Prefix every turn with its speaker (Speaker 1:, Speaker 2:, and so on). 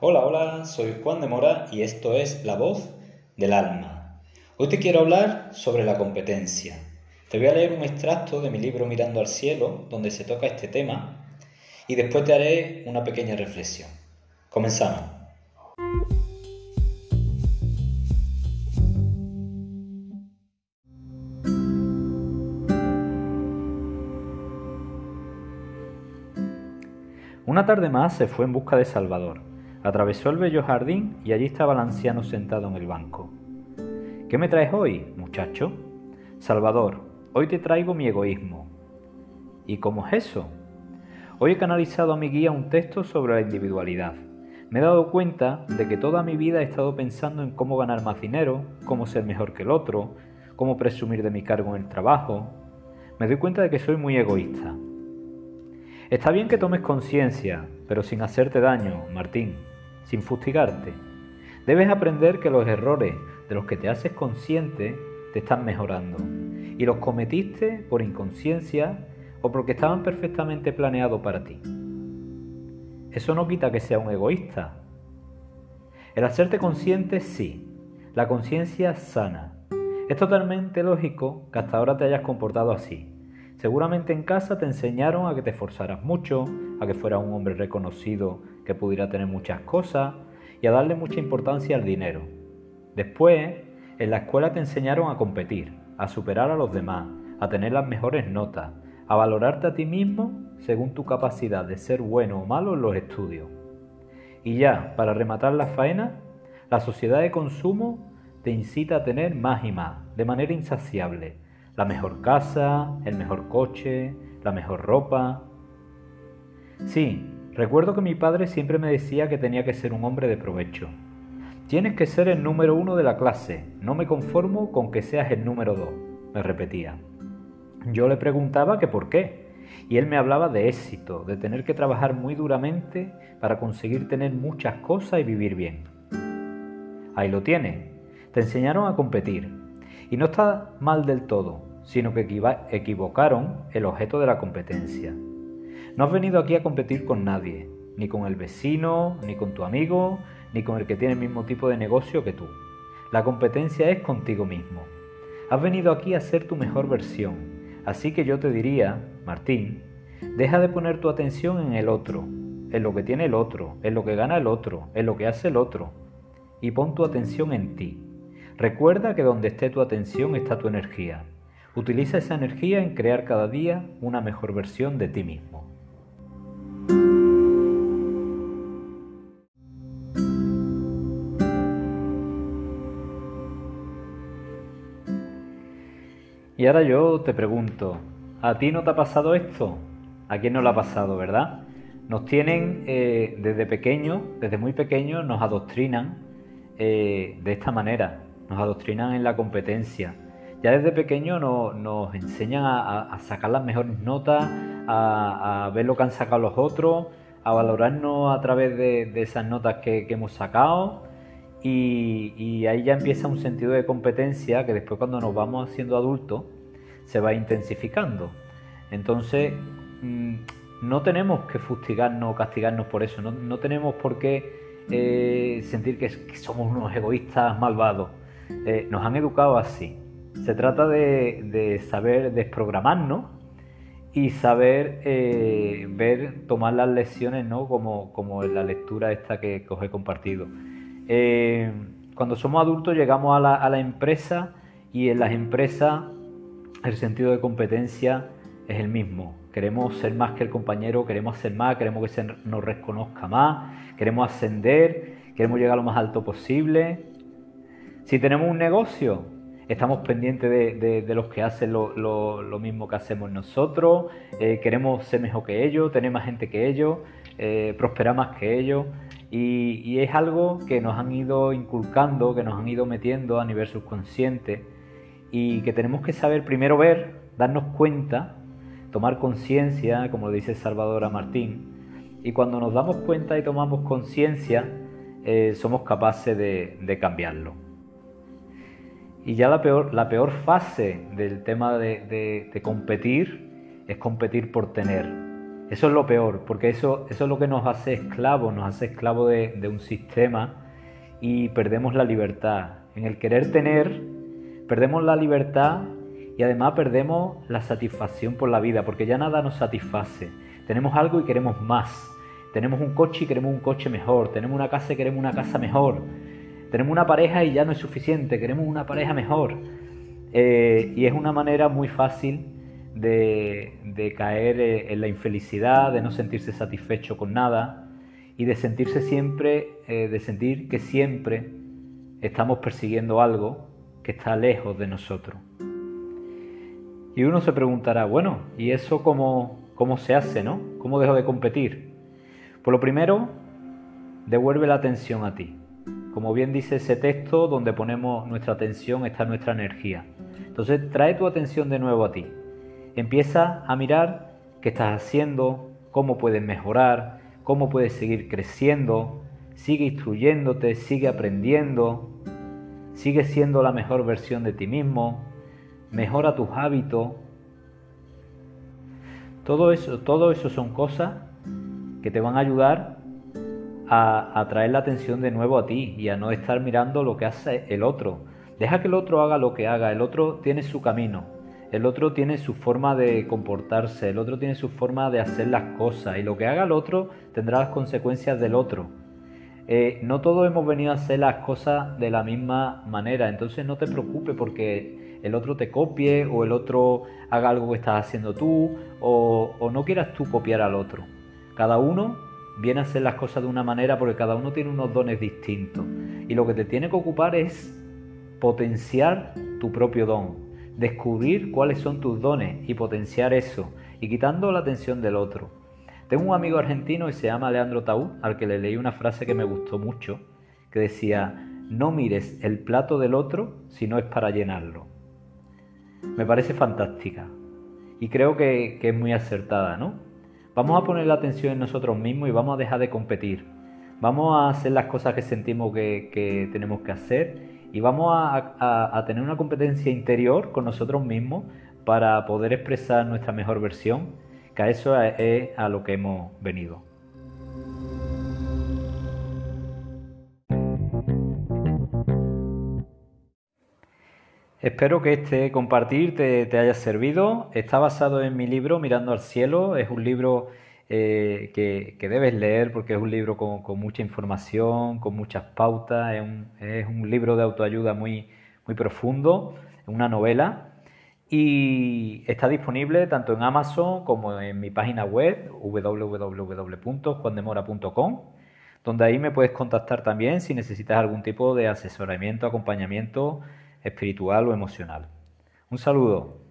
Speaker 1: Hola, hola, soy Juan de Mora y esto es La Voz del Alma. Hoy te quiero hablar sobre la competencia. Te voy a leer un extracto de mi libro Mirando al Cielo, donde se toca este tema, y después te haré una pequeña reflexión. Comenzamos. Una tarde más se fue en busca de Salvador. Atravesó el bello jardín y allí estaba el anciano sentado en el banco. ¿Qué me traes hoy, muchacho? Salvador, hoy te traigo mi egoísmo. ¿Y cómo es eso? Hoy he canalizado a mi guía un texto sobre la individualidad. Me he dado cuenta de que toda mi vida he estado pensando en cómo ganar más dinero, cómo ser mejor que el otro, cómo presumir de mi cargo en el trabajo. Me doy cuenta de que soy muy egoísta. Está bien que tomes conciencia, pero sin hacerte daño, Martín, sin fustigarte. Debes aprender que los errores de los que te haces consciente te están mejorando y los cometiste por inconsciencia o porque estaban perfectamente planeados para ti. Eso no quita que sea un egoísta. El hacerte consciente sí, la conciencia sana. Es totalmente lógico que hasta ahora te hayas comportado así, Seguramente en casa te enseñaron a que te esforzaras mucho, a que fueras un hombre reconocido que pudiera tener muchas cosas y a darle mucha importancia al dinero. Después, en la escuela te enseñaron a competir, a superar a los demás, a tener las mejores notas, a valorarte a ti mismo según tu capacidad de ser bueno o malo en los estudios. Y ya, para rematar la faena, la sociedad de consumo te incita a tener más y más, de manera insaciable, la mejor casa, el mejor coche, la mejor ropa. Sí, recuerdo que mi padre siempre me decía que tenía que ser un hombre de provecho. Tienes que ser el número uno de la clase, no me conformo con que seas el número dos, me repetía. Yo le preguntaba que por qué, y él me hablaba de éxito, de tener que trabajar muy duramente para conseguir tener muchas cosas y vivir bien. Ahí lo tienes, te enseñaron a competir, y no está mal del todo, sino que equivocaron el objeto de la competencia. No has venido aquí a competir con nadie, ni con el vecino, ni con tu amigo, ni con el que tiene el mismo tipo de negocio que tú. La competencia es contigo mismo. Has venido aquí a ser tu mejor versión. Así que yo te diría, Martín, deja de poner tu atención en el otro, en lo que tiene el otro, en lo que gana el otro, en lo que hace el otro, y pon tu atención en ti, Recuerda que donde esté tu atención está tu energía. Utiliza esa energía en crear cada día una mejor versión de ti mismo. Y ahora yo te pregunto, ¿a ti no te ha pasado esto? ¿A quién no le ha pasado, verdad? Nos tienen eh, desde pequeños, desde muy pequeños, nos adoctrinan eh, de esta manera nos adoctrinan en la competencia. Ya desde pequeño nos enseñan a, sacar las mejores notas, a, ver lo que han sacado los otros, a valorarnos a través de, esas notas que, hemos sacado. Y, ahí ya empieza un sentido de competencia que después cuando nos vamos haciendo adultos se va intensificando. Entonces mm, no tenemos que fustigarnos o castigarnos por eso, no, tenemos por qué eh, sentir que somos unos egoístas malvados. Eh, nos han educado así. Se trata de, saber desprogramarnos y saber eh, ver, tomar las lecciones, ¿no? Como, como en la lectura esta que, os he compartido. Eh, cuando somos adultos llegamos a la, empresa y en las empresas el sentido de competencia es el mismo. Queremos ser más que el compañero, queremos ser más, queremos que se nos reconozca más, queremos ascender, queremos llegar lo más alto posible. Si tenemos un negocio, estamos pendientes de, los que hacen lo, mismo que hacemos nosotros, eh, queremos ser mejor que ellos, tener más gente que ellos, eh, prosperar más que ellos. Y, es algo que nos han ido inculcando, que nos han ido metiendo a nivel subconsciente y que tenemos que saber primero ver, darnos cuenta, tomar conciencia, como dice Salvador Martín, y cuando nos damos cuenta y tomamos conciencia, eh, somos capaces de cambiarlo. Y ya la peor, la peor fase del tema de, competir es competir por tener. Eso es lo peor, porque eso, eso es lo que nos hace esclavos, nos hace esclavos de, un sistema y perdemos la libertad. En el querer tener, perdemos la libertad y además perdemos la satisfacción por la vida, porque ya nada nos satisface. Tenemos algo y queremos más. Tenemos un coche y queremos un coche mejor. Tenemos una casa y queremos una casa mejor. Tenemos una pareja y ya no es suficiente. Queremos una pareja mejor. Eh, y es una manera muy fácil de, caer eh, en la infelicidad, de no sentirse satisfecho con nada y de sentirse siempre, eh, de sentir que siempre estamos persiguiendo algo que está lejos de nosotros. Y uno se preguntará, bueno, ¿y eso cómo, cómo se hace, no? ¿Cómo dejo de competir? Por lo primero, devuelve la atención a ti. Como bien dice ese texto, donde ponemos nuestra atención está nuestra energía. Entonces, trae tu atención de nuevo a ti. Empieza a mirar qué estás haciendo, cómo puedes mejorar, cómo puedes seguir creciendo. Sigue instruyéndote, sigue aprendiendo, sigue siendo la mejor versión de ti mismo, mejora tus hábitos. Todo eso, todo eso son cosas que te van a ayudar a, a traer la atención de nuevo a ti y a no estar mirando lo que hace el otro. Deja que el otro haga lo que haga, el otro tiene su camino. El otro tiene su forma de comportarse, el otro tiene su forma de hacer las cosas y lo que haga el otro tendrá las consecuencias del otro. Eh, no todos hemos venido a hacer las cosas de la misma manera, entonces no te preocupes porque el otro te copie o el otro haga algo que estás haciendo tú o, o no quieras tú copiar al otro. Cada uno viene a hacer las cosas de una manera porque cada uno tiene unos dones distintos y lo que te tiene que ocupar es potenciar tu propio don, descubrir cuáles son tus dones y potenciar eso, y quitando la atención del otro. Tengo un amigo argentino y se llama Leandro Taú, al que le leí una frase que me gustó mucho, que decía, no mires el plato del otro si no es para llenarlo. Me parece fantástica y creo que, es muy acertada, ¿no? Vamos a poner la atención en nosotros mismos y vamos a dejar de competir. Vamos a hacer las cosas que sentimos que, que tenemos que hacer y vamos a, tener una competencia interior con nosotros mismos para poder expresar nuestra mejor versión, que a eso es a lo que hemos venido. Espero que este compartir te, haya servido. Está basado en mi libro Mirando al Cielo. Es un libro eh, que, debes leer porque es un libro con, mucha información, con muchas pautas, es un, libro de autoayuda muy, muy profundo, una novela y está disponible tanto en Amazon como en mi página web www.juandemora.com donde ahí me puedes contactar también si necesitas algún tipo de asesoramiento, acompañamiento espiritual o emocional. Un saludo.